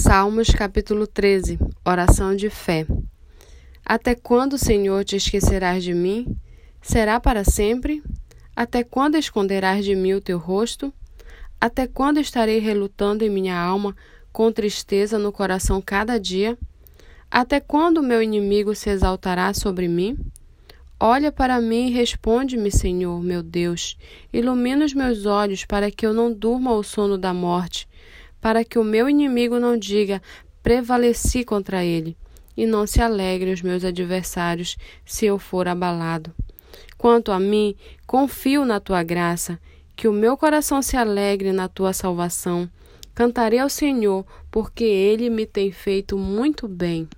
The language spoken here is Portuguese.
Salmos capítulo 13 Oração de fé Até quando, Senhor, te esquecerás de mim? Será para sempre? Até quando esconderás de mim o teu rosto? Até quando estarei relutando em minha alma, com tristeza no coração cada dia? Até quando meu inimigo se exaltará sobre mim? Olha para mim e responde-me, Senhor, meu Deus. Ilumina os meus olhos para que eu não durma o sono da morte para que o meu inimigo não diga prevaleci contra ele, e não se alegre os meus adversários se eu for abalado. Quanto a mim, confio na tua graça, que o meu coração se alegre na tua salvação. Cantarei ao Senhor, porque ele me tem feito muito bem.